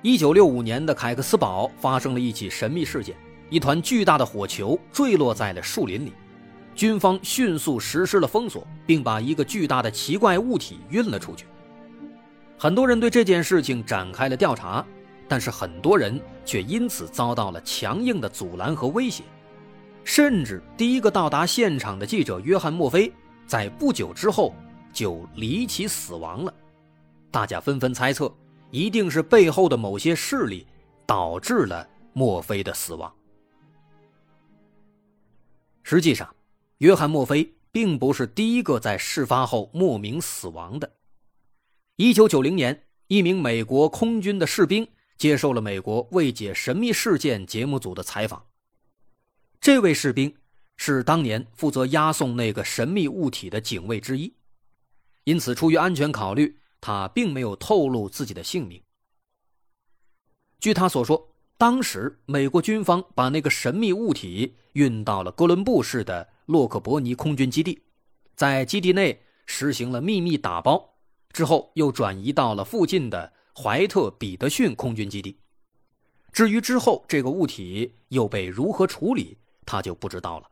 一九六五年的凯克斯堡发生了一起神秘事件，一团巨大的火球坠落在了树林里，军方迅速实施了封锁，并把一个巨大的奇怪物体运了出去。很多人对这件事情展开了调查，但是很多人却因此遭到了强硬的阻拦和威胁，甚至第一个到达现场的记者约翰·墨菲在不久之后就离奇死亡了。大家纷纷猜测，一定是背后的某些势力导致了墨菲的死亡。实际上，约翰·墨菲并不是第一个在事发后莫名死亡的。一九九零年，一名美国空军的士兵接受了美国未解神秘事件节目组的采访。这位士兵是当年负责押送那个神秘物体的警卫之一，因此出于安全考虑。他并没有透露自己的姓名。据他所说，当时美国军方把那个神秘物体运到了哥伦布市的洛克伯尼空军基地，在基地内实行了秘密打包，之后又转移到了附近的怀特彼得逊空军基地。至于之后这个物体又被如何处理，他就不知道了。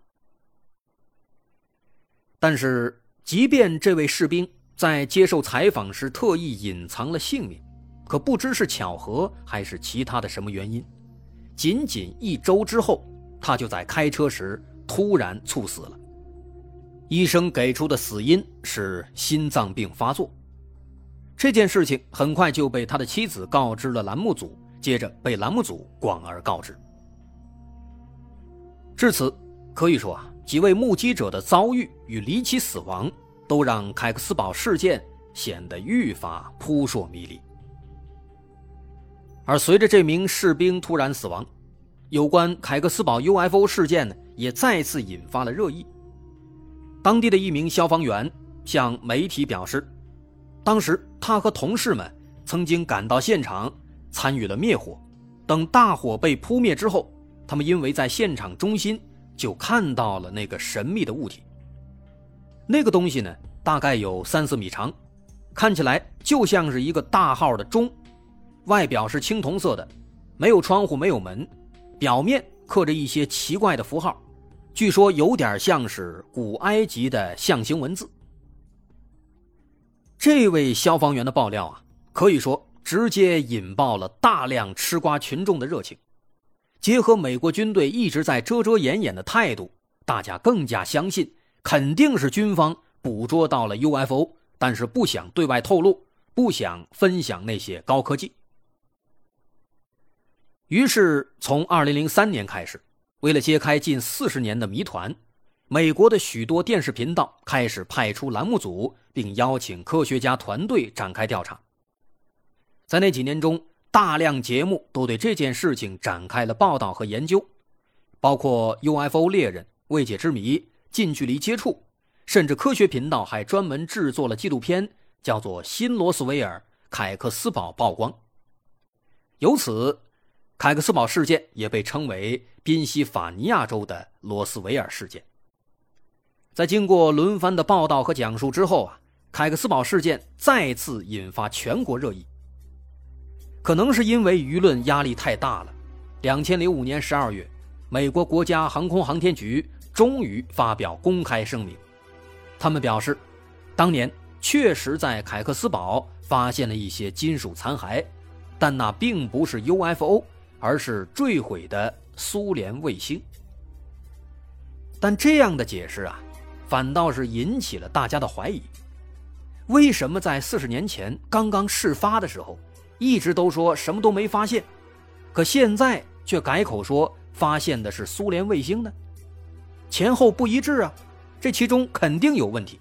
但是，即便这位士兵。在接受采访时特意隐藏了姓名，可不知是巧合还是其他的什么原因，仅仅一周之后，他就在开车时突然猝死了。医生给出的死因是心脏病发作。这件事情很快就被他的妻子告知了栏目组，接着被栏目组广而告之。至此，可以说啊，几位目击者的遭遇与离奇死亡。都让凯克斯堡事件显得愈发扑朔迷离。而随着这名士兵突然死亡，有关凯克斯堡 UFO 事件呢，也再次引发了热议。当地的一名消防员向媒体表示，当时他和同事们曾经赶到现场，参与了灭火。等大火被扑灭之后，他们因为在现场中心就看到了那个神秘的物体。那个东西呢，大概有三四米长，看起来就像是一个大号的钟，外表是青铜色的，没有窗户，没有门，表面刻着一些奇怪的符号，据说有点像是古埃及的象形文字。这位消防员的爆料啊，可以说直接引爆了大量吃瓜群众的热情，结合美国军队一直在遮遮掩掩的态度，大家更加相信。肯定是军方捕捉到了 UFO，但是不想对外透露，不想分享那些高科技。于是，从2003年开始，为了揭开近四十年的谜团，美国的许多电视频道开始派出栏目组，并邀请科学家团队展开调查。在那几年中，大量节目都对这件事情展开了报道和研究，包括 UFO 猎人、未解之谜。近距离接触，甚至科学频道还专门制作了纪录片，叫做《新罗斯维尔凯克斯堡曝光》。由此，凯克斯堡事件也被称为宾夕法尼亚州的罗斯维尔事件。在经过轮番的报道和讲述之后啊，凯克斯堡事件再次引发全国热议。可能是因为舆论压力太大了，两千零五年十二月，美国国家航空航天局。终于发表公开声明，他们表示，当年确实在凯克斯堡发现了一些金属残骸，但那并不是 UFO，而是坠毁的苏联卫星。但这样的解释啊，反倒是引起了大家的怀疑：为什么在四十年前刚刚事发的时候，一直都说什么都没发现，可现在却改口说发现的是苏联卫星呢？前后不一致啊，这其中肯定有问题。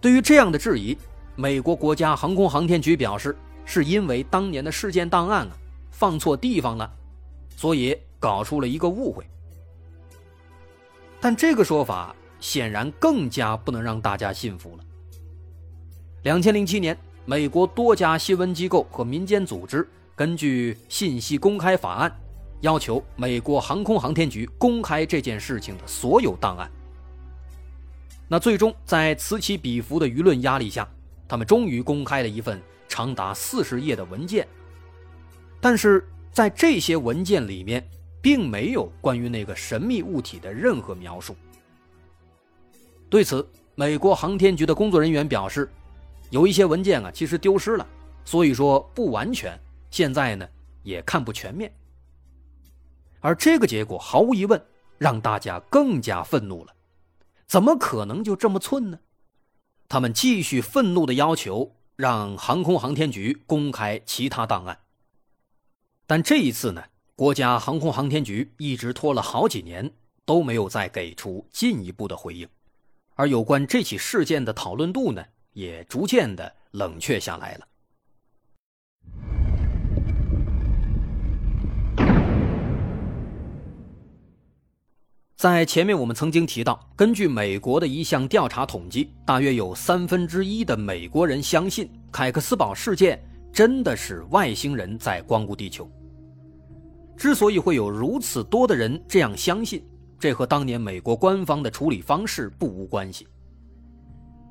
对于这样的质疑，美国国家航空航天局表示，是因为当年的事件档案啊放错地方了，所以搞出了一个误会。但这个说法显然更加不能让大家信服了。两千零七年，美国多家新闻机构和民间组织根据信息公开法案，要求美国航空航天局公开这件事情的所有档案。那最终在此起彼伏的舆论压力下，他们终于公开了一份长达四十页的文件。但是在这些文件里面，并没有关于那个神秘物体的任何描述。对此，美国航天局的工作人员表示，有一些文件啊，其实丢失了，所以说不完全，现在呢也看不全面。而这个结果毫无疑问让大家更加愤怒了。怎么可能就这么寸呢？他们继续愤怒的要求让航空航天局公开其他档案。但这一次呢，国家航空航天局一直拖了好几年都没有再给出进一步的回应，而有关这起事件的讨论度呢，也逐渐的冷却下来了。在前面我们曾经提到，根据美国的一项调查统计，大约有三分之一的美国人相信凯克斯堡事件真的是外星人在光顾地球。之所以会有如此多的人这样相信，这和当年美国官方的处理方式不无关系。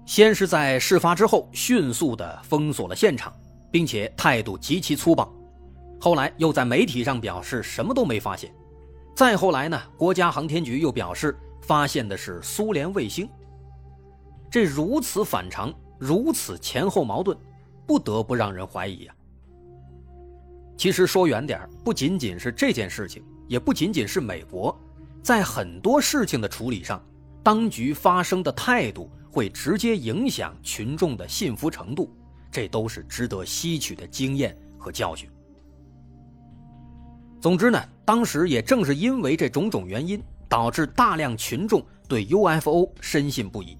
先是在事发之后迅速的封锁了现场，并且态度极其粗暴，后来又在媒体上表示什么都没发现。再后来呢？国家航天局又表示发现的是苏联卫星。这如此反常，如此前后矛盾，不得不让人怀疑呀。其实说远点不仅仅是这件事情，也不仅仅是美国，在很多事情的处理上，当局发生的态度会直接影响群众的信服程度，这都是值得吸取的经验和教训。总之呢，当时也正是因为这种种原因，导致大量群众对 UFO 深信不疑，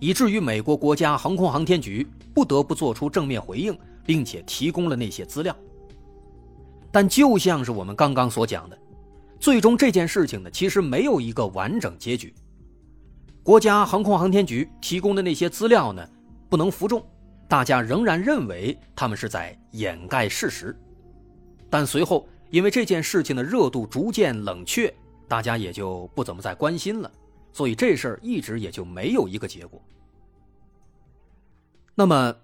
以至于美国国家航空航天局不得不做出正面回应，并且提供了那些资料。但就像是我们刚刚所讲的，最终这件事情呢，其实没有一个完整结局。国家航空航天局提供的那些资料呢，不能服众，大家仍然认为他们是在掩盖事实，但随后。因为这件事情的热度逐渐冷却，大家也就不怎么再关心了，所以这事儿一直也就没有一个结果。那么，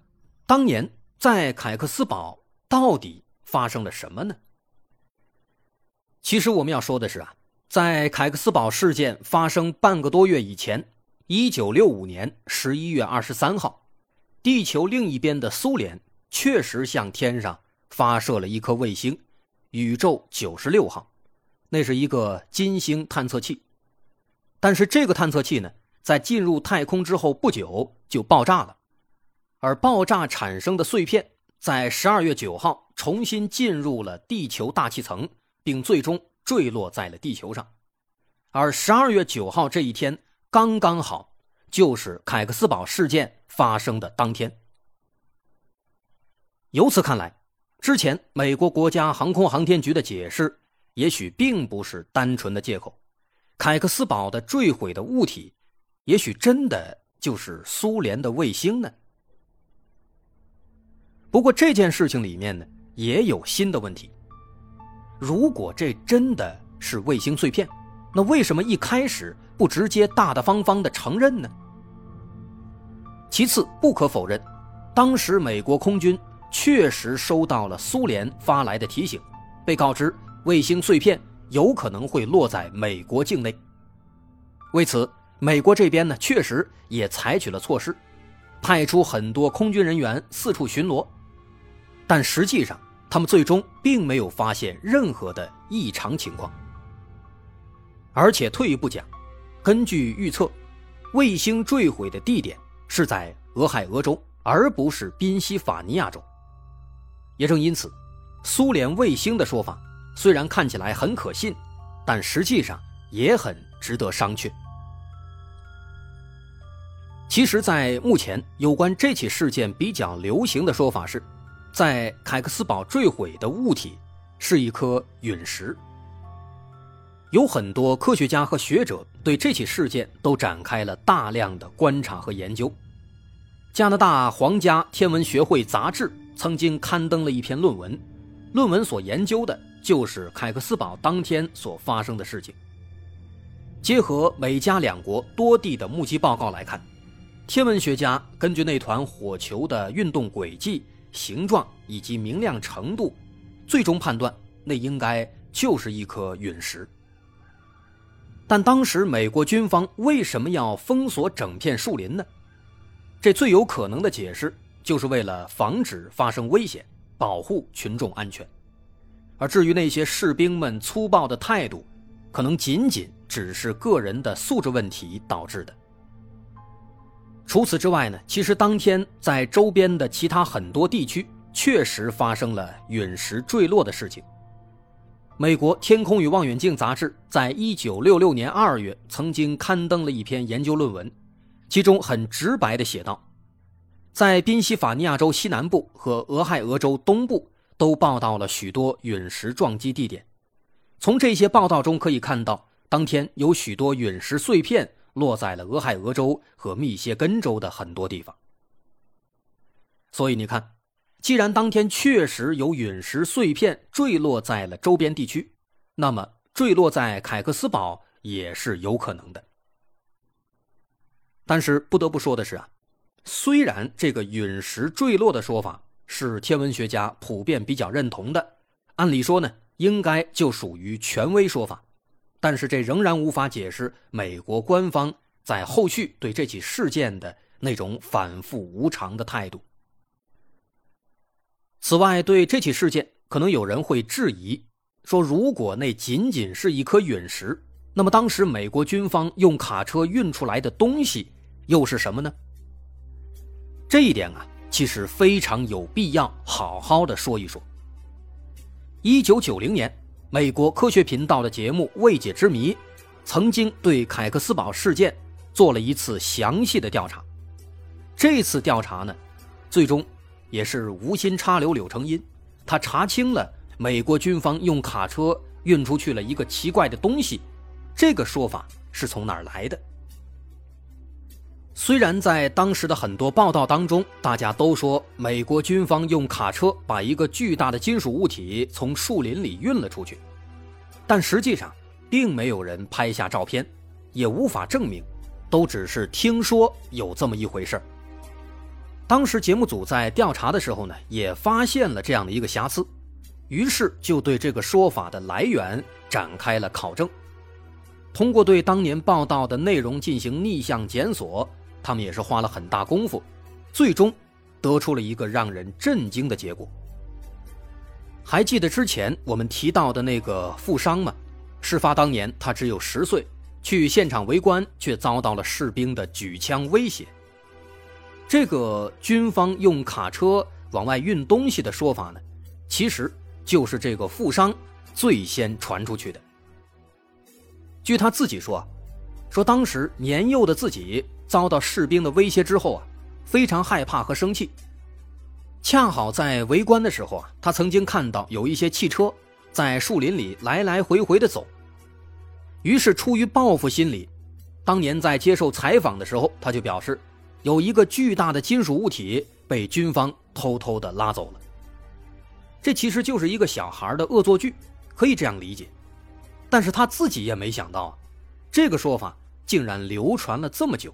当年在凯克斯堡到底发生了什么呢？其实我们要说的是啊，在凯克斯堡事件发生半个多月以前，一九六五年十一月二十三号，地球另一边的苏联确实向天上发射了一颗卫星。宇宙九十六号，那是一个金星探测器，但是这个探测器呢，在进入太空之后不久就爆炸了，而爆炸产生的碎片在十二月九号重新进入了地球大气层，并最终坠落在了地球上，而十二月九号这一天刚刚好就是凯克斯堡事件发生的当天，由此看来。之前，美国国家航空航天局的解释也许并不是单纯的借口。凯克斯堡的坠毁的物体，也许真的就是苏联的卫星呢。不过这件事情里面呢，也有新的问题。如果这真的是卫星碎片，那为什么一开始不直接大大方方的承认呢？其次，不可否认，当时美国空军。确实收到了苏联发来的提醒，被告知卫星碎片有可能会落在美国境内。为此，美国这边呢确实也采取了措施，派出很多空军人员四处巡逻，但实际上他们最终并没有发现任何的异常情况。而且退一步讲，根据预测，卫星坠毁的地点是在俄亥俄州，而不是宾夕法尼亚州。也正因此，苏联卫星的说法虽然看起来很可信，但实际上也很值得商榷。其实，在目前有关这起事件比较流行的说法是，在凯克斯堡坠毁的物体是一颗陨石。有很多科学家和学者对这起事件都展开了大量的观察和研究。加拿大皇家天文学会杂志曾经刊登了一篇论文，论文所研究的就是凯克斯堡当天所发生的事情。结合美加两国多地的目击报告来看，天文学家根据那团火球的运动轨迹、形状以及明亮程度，最终判断那应该就是一颗陨石。但当时美国军方为什么要封锁整片树林呢？这最有可能的解释就是为了防止发生危险，保护群众安全。而至于那些士兵们粗暴的态度，可能仅仅只是个人的素质问题导致的。除此之外呢，其实当天在周边的其他很多地区确实发生了陨石坠落的事情。美国天空与望远镜杂志在一九六六年二月曾经刊登了一篇研究论文，其中很直白地写道，在宾夕法尼亚州西南部和俄亥俄州东部都报道了许多陨石撞击地点。从这些报道中可以看到，当天有许多陨石碎片落在了俄亥俄州和密歇根州的很多地方。所以你看。既然当天确实有陨石碎片坠落在了周边地区，那么坠落在凯克斯堡也是有可能的。但是不得不说的是啊，虽然这个陨石坠落的说法是天文学家普遍比较认同的，按理说呢应该就属于权威说法，但是这仍然无法解释美国官方在后续对这起事件的那种反复无常的态度。此外，对这起事件，可能有人会质疑，说如果那仅仅是一颗陨石，那么当时美国军方用卡车运出来的东西又是什么呢？这一点啊，其实非常有必要好好的说一说。一九九零年，美国科学频道的节目《未解之谜》曾经对凯克斯堡事件做了一次详细的调查。这次调查呢，最终。也是无心插柳柳成荫，他查清了美国军方用卡车运出去了一个奇怪的东西，这个说法是从哪儿来的？虽然在当时的很多报道当中，大家都说美国军方用卡车把一个巨大的金属物体从树林里运了出去，但实际上并没有人拍下照片，也无法证明，都只是听说有这么一回事。当时节目组在调查的时候呢，也发现了这样的一个瑕疵，于是就对这个说法的来源展开了考证。通过对当年报道的内容进行逆向检索，他们也是花了很大功夫，最终得出了一个让人震惊的结果。还记得之前我们提到的那个富商吗？事发当年他只有十岁，去现场围观却遭到了士兵的举枪威胁。这个军方用卡车往外运东西的说法呢，其实就是这个富商最先传出去的。据他自己说，说当时年幼的自己遭到士兵的威胁之后啊，非常害怕和生气。恰好在围观的时候啊，他曾经看到有一些汽车在树林里来来回回的走。于是出于报复心理，当年在接受采访的时候，他就表示。有一个巨大的金属物体被军方偷偷的拉走了。这其实就是一个小孩的恶作剧，可以这样理解。但是他自己也没想到，这个说法竟然流传了这么久，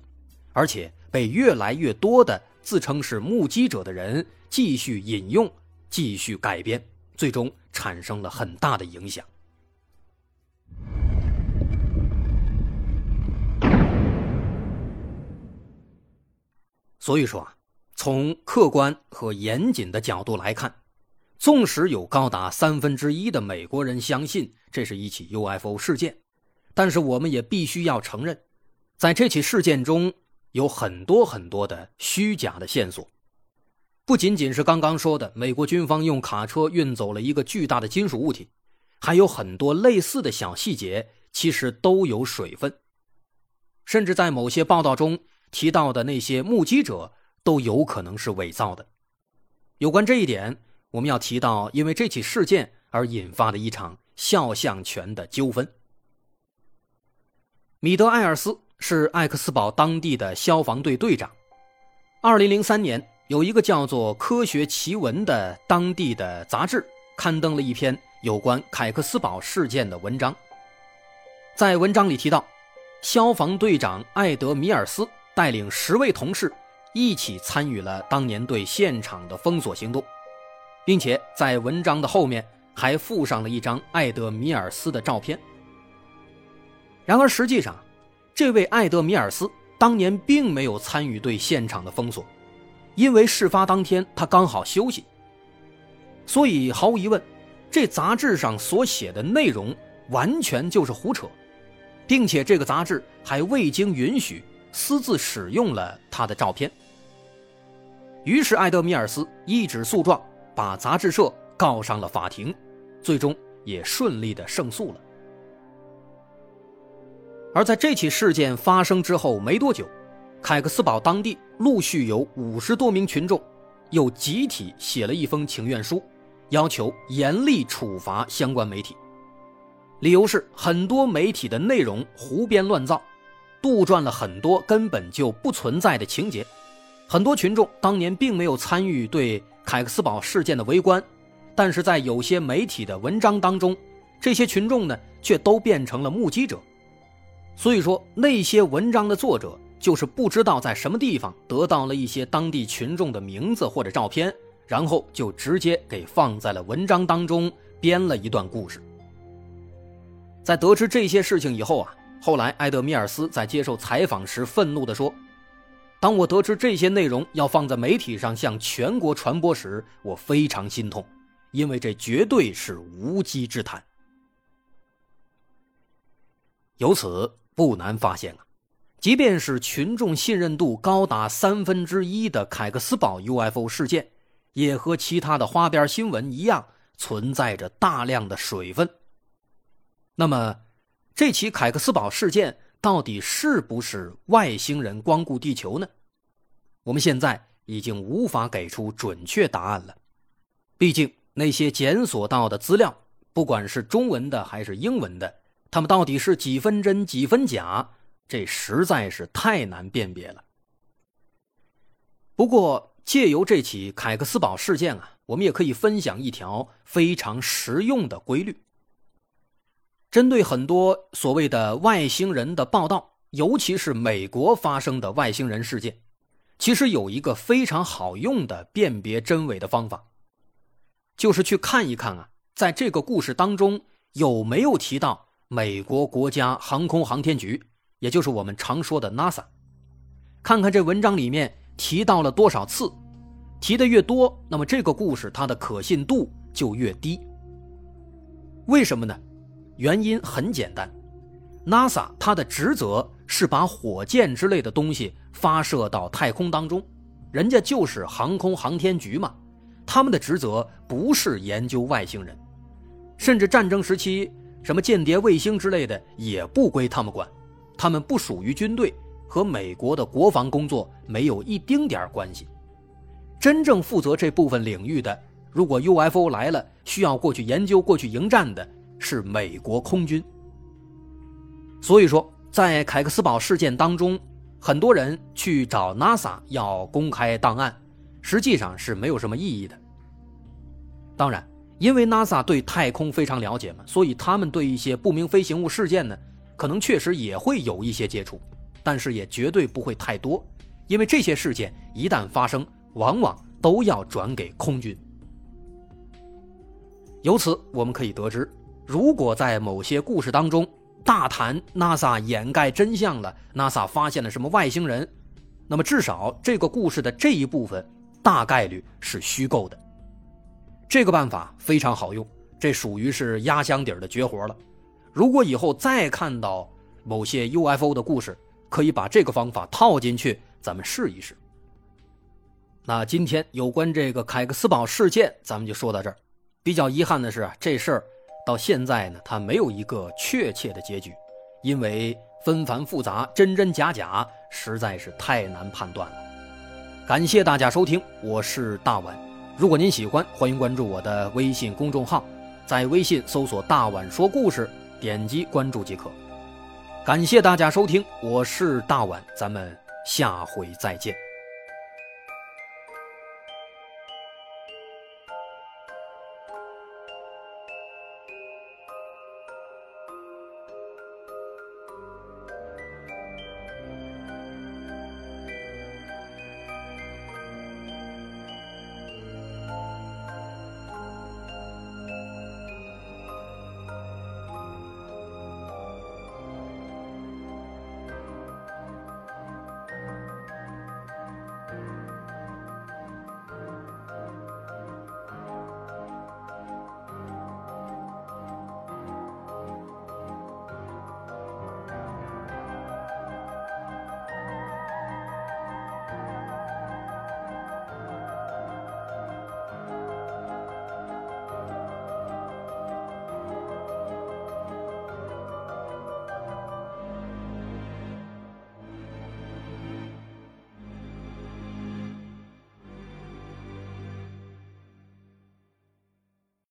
而且被越来越多的自称是目击者的人继续引用、继续改编，最终产生了很大的影响。所以说啊，从客观和严谨的角度来看，纵使有高达三分之一的美国人相信这是一起 UFO 事件，但是我们也必须要承认，在这起事件中有很多很多的虚假的线索，不仅仅是刚刚说的美国军方用卡车运走了一个巨大的金属物体，还有很多类似的小细节，其实都有水分，甚至在某些报道中。提到的那些目击者都有可能是伪造的。有关这一点，我们要提到因为这起事件而引发的一场肖像权的纠纷。米德·艾尔斯是艾克斯堡当地的消防队队长。二零零三年，有一个叫做《科学奇闻》的当地的杂志刊登了一篇有关凯克斯堡事件的文章。在文章里提到，消防队长艾德米尔斯带领十位同事一起参与了当年对现场的封锁行动，并且在文章的后面还附上了一张艾德米尔斯的照片。然而，实际上，这位艾德米尔斯当年并没有参与对现场的封锁，因为事发当天他刚好休息。所以，毫无疑问，这杂志上所写的内容完全就是胡扯，并且这个杂志还未经允许私自使用了他的照片。于是，艾德米尔斯一纸诉状把杂志社告上了法庭，最终也顺利的胜诉了。而在这起事件发生之后没多久，凯克斯堡当地陆续有五十多名群众，又集体写了一封请愿书，要求严厉处罚相关媒体。理由是很多媒体的内容胡编乱造，杜撰了很多根本就不存在的情节。很多群众当年并没有参与对凯克斯堡事件的围观，但是在有些媒体的文章当中，这些群众呢却都变成了目击者。所以说，那些文章的作者就是不知道在什么地方得到了一些当地群众的名字或者照片，然后就直接给放在了文章当中，编了一段故事。在得知这些事情以后啊，后来埃德米尔斯在接受采访时愤怒地说：“当我得知这些内容要放在媒体上向全国传播时，我非常心痛，因为这绝对是无稽之谈。”由此。不难发现啊，即便是群众信任度高达三分之一的凯克斯堡 UFO 事件，也和其他的花边新闻一样，存在着大量的水分。那么，这起凯克斯堡事件到底是不是外星人光顾地球呢？我们现在已经无法给出准确答案了。毕竟那些检索到的资料，不管是中文的还是英文的。他们到底是几分真几分假？这实在是太难辨别了。不过，借由这起凯克斯堡事件啊，我们也可以分享一条非常实用的规律。针对很多所谓的外星人的报道，尤其是美国发生的外星人事件，其实有一个非常好用的辨别真伪的方法，就是去看一看啊，在这个故事当中有没有提到。美国国家航空航天局，也就是我们常说的 NASA，看看这文章里面提到了多少次，提的越多，那么这个故事它的可信度就越低。为什么呢？原因很简单，NASA 它的职责是把火箭之类的东西发射到太空当中，人家就是航空航天局嘛，他们的职责不是研究外星人，甚至战争时期。什么间谍卫星之类的也不归他们管，他们不属于军队，和美国的国防工作没有一丁点关系。真正负责这部分领域的，如果 UFO 来了需要过去研究、过去迎战的，是美国空军。所以说，在凯克斯堡事件当中，很多人去找 NASA 要公开档案，实际上是没有什么意义的。当然。因为 NASA 对太空非常了解嘛，所以他们对一些不明飞行物事件呢，可能确实也会有一些接触，但是也绝对不会太多，因为这些事件一旦发生，往往都要转给空军。由此我们可以得知，如果在某些故事当中大谈 NASA 掩盖真相了，NASA 发现了什么外星人，那么至少这个故事的这一部分大概率是虚构的。这个办法非常好用，这属于是压箱底儿的绝活了。如果以后再看到某些 UFO 的故事，可以把这个方法套进去，咱们试一试。那今天有关这个凯克斯堡事件，咱们就说到这儿。比较遗憾的是，这事儿到现在呢，它没有一个确切的结局，因为纷繁复杂，真真假假，实在是太难判断了。感谢大家收听，我是大碗。如果您喜欢，欢迎关注我的微信公众号，在微信搜索“大碗说故事”，点击关注即可。感谢大家收听，我是大碗，咱们下回再见。